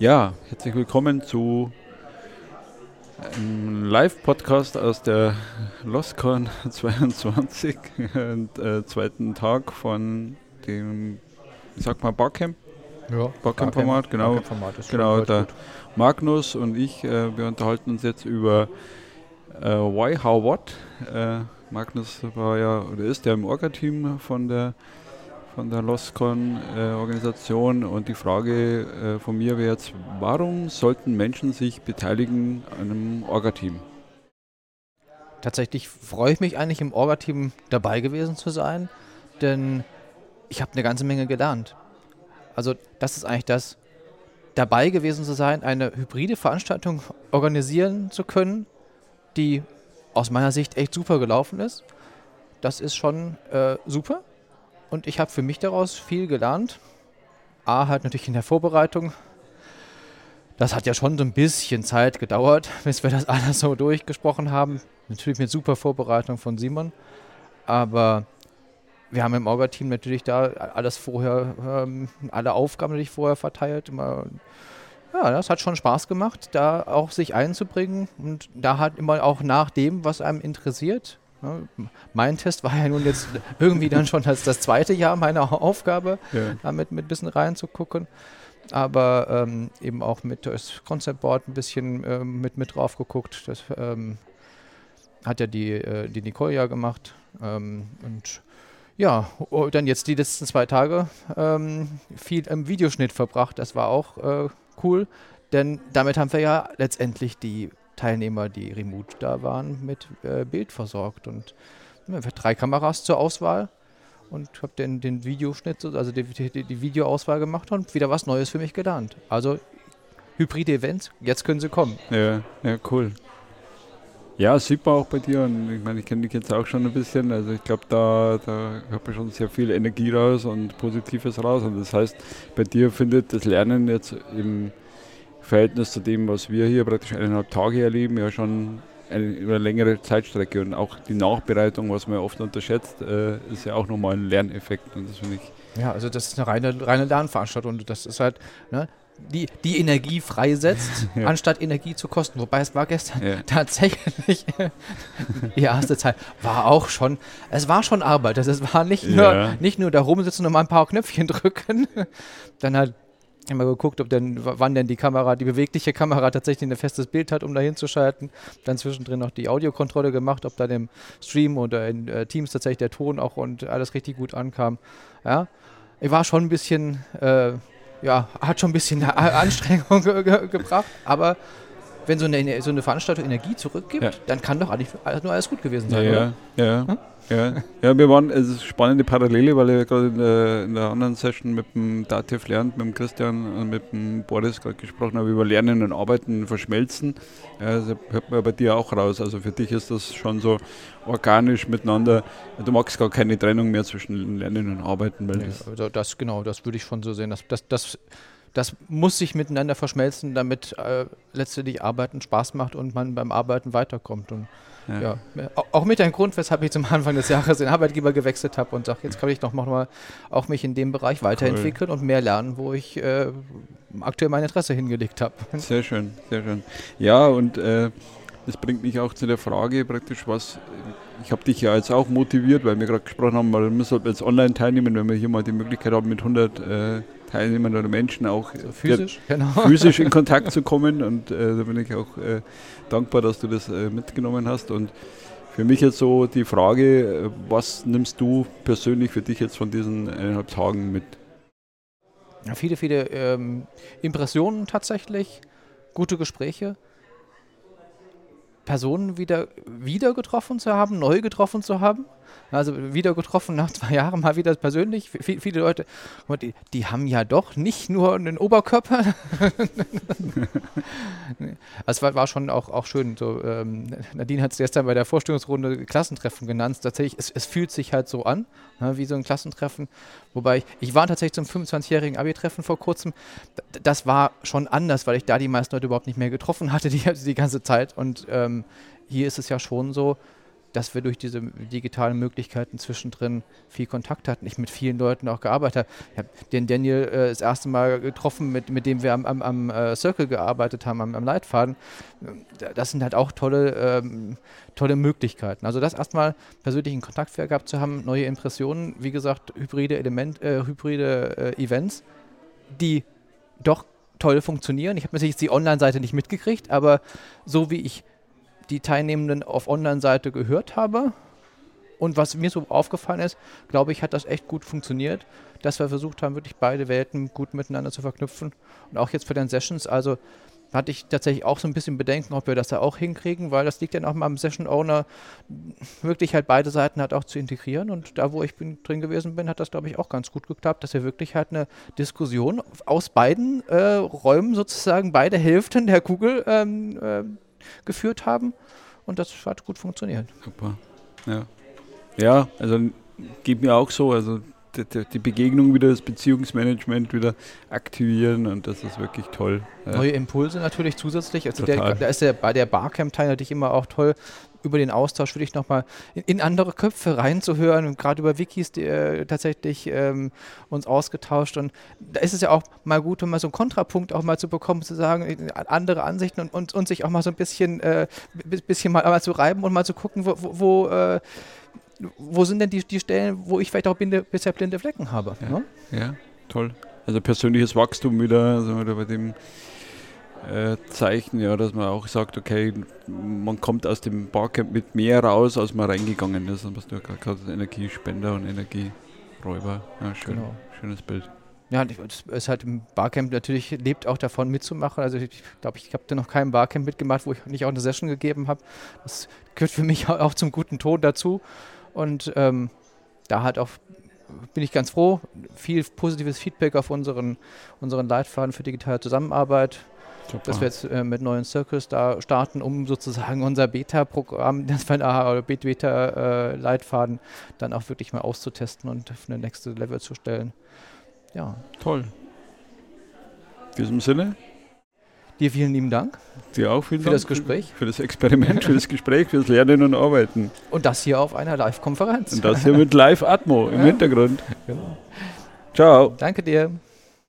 Ja, herzlich willkommen zu einem Live-Podcast aus der LostCon 22 und äh, zweiten Tag von dem, wie sagt man, Barcamp? Ja, Barcamp-Format, genau. Barcamp-Format ist genau, der gut. Magnus und ich, äh, wir unterhalten uns jetzt über äh, Why, How, What. Äh, Magnus war ja oder ist ja im Orga-Team von der von der LostCon-Organisation und die Frage äh, von mir wäre jetzt, warum sollten Menschen sich beteiligen an einem Orga-Team? Tatsächlich freue ich mich eigentlich im Orga-Team dabei gewesen zu sein, denn ich habe eine ganze Menge gelernt. Also das ist eigentlich das, dabei gewesen zu sein, eine hybride Veranstaltung organisieren zu können, die aus meiner Sicht echt super gelaufen ist. Das ist schon äh, super und ich habe für mich daraus viel gelernt. A, halt natürlich in der Vorbereitung. Das hat ja schon so ein bisschen Zeit gedauert, bis wir das alles so durchgesprochen haben. Natürlich mit super Vorbereitung von Simon. Aber wir haben im Orga-Team natürlich da alles vorher, ähm, alle Aufgaben natürlich vorher verteilt. Ja, das hat schon Spaß gemacht, da auch sich einzubringen und da hat immer auch nach dem, was einem interessiert. Mein Test war ja nun jetzt irgendwie dann schon das, das zweite Jahr meiner Aufgabe, Ja. damit mit ein bisschen reinzugucken. Aber ähm, eben auch mit das Concept Board ein bisschen ähm, mit, mit drauf geguckt. Das ähm, hat ja die, äh, die Nicole ja gemacht. Ähm, und ja, oh, dann jetzt die letzten zwei Tage ähm, viel im Videoschnitt verbracht. Das war auch äh, cool, denn damit haben wir ja letztendlich die Teilnehmer, die remote da waren, mit äh, Bild versorgt. Und ja, hatten drei Kameras zur Auswahl und habe den, den Videoschnitt, so- also die, die, die Videoauswahl gemacht und wieder was Neues für mich gelernt. Also hybride Events, jetzt können sie kommen. Ja, ja, cool. Ja, sieht man auch bei dir und ich meine, ich kenne dich jetzt auch schon ein bisschen, also ich glaube, da, da man schon sehr viel Energie raus und Positives raus und das heißt, bei dir findet das Lernen jetzt im Verhältnis zu dem, was wir hier praktisch eineinhalb Tage erleben, ja schon eine, über eine längere Zeitstrecke und auch die Nachbereitung, was man ja oft unterschätzt, äh, ist ja auch nochmal ein Lerneffekt und das finde ich, Ja, also das ist eine reine, reine Lernveranstaltung und das ist halt, ne, die, die Energie freisetzt, Ja. anstatt Energie zu kosten. Wobei es war gestern ja, tatsächlich, die erste Zeit war auch schon, es war schon Arbeit. Das es war nicht nur, Ja. nicht nur da rumsitzen und mal ein paar Knöpfchen drücken. Dann halt immer geguckt, ob denn, wann denn die Kamera, die bewegliche Kamera tatsächlich ein festes Bild hat, um da hinzuschalten. Dann zwischendrin noch die Audiokontrolle gemacht, ob da im Stream oder in äh, Teams tatsächlich der Ton auch und alles richtig gut ankam. Ja, ich war schon ein bisschen, äh, ja, hat schon ein bisschen Anstrengung ge ge gebracht, aber wenn so eine, so eine Veranstaltung Energie zurückgibt, Ja. dann kann doch eigentlich nur alles gut gewesen ja, sein. oder? ja, ja, ja, ja, wir waren, es ist eine spannende Parallele, weil ich gerade in der, in der anderen Session mit dem Dativ Lernt, mit dem Christian und mit dem Boris gerade gesprochen habe über Lernen und Arbeiten, Verschmelzen. Ja, das hört man bei dir auch raus. Also für dich ist das schon so organisch miteinander. Du magst gar keine Trennung mehr zwischen Lernen und Arbeiten, weil Nee, das, also das genau, das würde ich schon so sehen. Das, das, das, das muss sich miteinander verschmelzen, damit äh, letztendlich Arbeiten Spaß macht und man beim Arbeiten weiterkommt. Und ja. ja, au- auch mit ein Grund, weshalb ich zum Anfang des Jahres den Arbeitgeber gewechselt habe und sage, jetzt kann ich noch mal auch mich in dem Bereich weiterentwickeln und mehr lernen, wo ich äh, aktuell mein Interesse hingelegt habe. Sehr schön, sehr schön. Ja, und äh, das bringt mich auch zu der Frage praktisch, was, ich habe dich ja jetzt auch motiviert, weil wir gerade gesprochen haben, weil wir sollten jetzt online teilnehmen, wenn wir hier mal die Möglichkeit haben, mit 100 äh, Teilnehmern oder Menschen auch äh, Physisch, genau. physisch in Kontakt zu kommen und äh, da bin ich auch äh, dankbar, dass du das äh, mitgenommen hast und für mich jetzt so die Frage, äh, was nimmst du persönlich für dich jetzt von diesen eineinhalb Tagen mit? Ja, viele, viele ähm, Impressionen tatsächlich, gute Gespräche, Personen wieder, wieder getroffen zu haben, neu getroffen zu haben. Also wieder getroffen nach zwei Jahren mal wieder persönlich. V viele Leute, die, die haben ja doch nicht nur einen Oberkörper. Es war, war schon auch, auch schön. So, ähm, Nadine hat es gestern bei der Vorstellungsrunde Klassentreffen genannt. Tatsächlich, es, es fühlt sich halt so an, ne, wie so ein Klassentreffen. Wobei ich, ich war tatsächlich zum 25-jährigen Abi-Treffen vor kurzem. Das war schon anders, weil ich da die meisten Leute überhaupt nicht mehr getroffen hatte die, die ganze Zeit. Und ähm, hier ist es ja schon so, dass wir durch diese digitalen Möglichkeiten zwischendrin viel Kontakt hatten. Ich mit vielen Leuten auch gearbeitet habe. Ich habe den Daniel äh, das erste Mal getroffen, mit, mit dem wir am, am, am äh, Circle gearbeitet haben, am, am, Leitfaden. Das sind halt auch tolle, ähm, tolle Möglichkeiten. Also das erstmal persönlichen Kontakt gehabt zu haben, neue Impressionen, wie gesagt, hybride Element, äh, hybride äh, Events, die doch toll funktionieren. Ich habe natürlich die Online-Seite nicht mitgekriegt, aber so wie ich die Teilnehmenden auf Online-Seite gehört habe und was mir so aufgefallen ist, glaube ich, hat das echt gut funktioniert, dass wir versucht haben, wirklich beide Welten gut miteinander zu verknüpfen. Und auch jetzt für den Sessions, also hatte ich tatsächlich auch so ein bisschen Bedenken, ob wir das da auch hinkriegen, weil das liegt dann auch mal am Session Owner, wirklich halt beide Seiten halt auch zu integrieren. Und da, wo ich bin, drin gewesen bin, hat das, glaube ich, auch ganz gut geklappt, dass wir wirklich halt eine Diskussion aus beiden äh, Räumen sozusagen, beide Hälften der Kugel ähm, äh, geführt haben. Und das hat gut funktioniert. Super. Ja. Ja, also geht mir auch so. Also die, Begegnung wieder, das Beziehungsmanagement wieder aktivieren und das ist wirklich toll. Neue Impulse natürlich zusätzlich. Also der, da ist der, bei der Barcamp-Teil natürlich immer auch toll, über den Austausch wirklich nochmal in, in andere Köpfe reinzuhören und gerade über Wikis die, äh, tatsächlich ähm, uns ausgetauscht und da ist es ja auch mal gut, um mal so einen Kontrapunkt auch mal zu bekommen, zu sagen, äh, andere Ansichten und, und, und sich auch mal so ein bisschen, äh, bisschen mal, mal zu reiben und mal zu gucken, wo, wo, wo äh, wo sind denn die, die Stellen, wo ich vielleicht auch blinde, bisher blinde Flecken habe? Ja, ne? ja toll. Also persönliches Wachstum wieder, also wieder bei dem äh, Zeichen, ja, dass man auch sagt, okay, man kommt aus dem Barcamp mit mehr raus, als man reingegangen ist. Und was du ja gerade gesagt Energiespender und Energieräuber. Ja, schön, genau. schönes Bild. Ja, es ist halt im Barcamp natürlich lebt auch davon mitzumachen. Also ich glaube, ich habe da noch kein Barcamp mitgemacht, wo ich nicht auch eine Session gegeben habe. Das gehört für mich auch zum guten Ton dazu. Und ähm, da halt auch bin ich ganz froh. Viel positives Feedback auf unseren, unseren Leitfaden für digitale Zusammenarbeit. Super. Dass wir jetzt äh, mit neuen Circles da starten, um sozusagen unser Beta-Programm, das da, oder Beta-Leitfaden äh, dann auch wirklich mal auszutesten und auf eine nächste Level zu stellen. Ja. Toll. In diesem Sinne, Dir vielen lieben Dank. Dir auch vielen für Dank. das Gespräch. Für das Experiment, für das Gespräch, fürs Lernen und Arbeiten. Und das hier auf einer Live-Konferenz. Und das hier mit Live-Atmo im ja. Hintergrund. Genau. Ciao. Danke dir.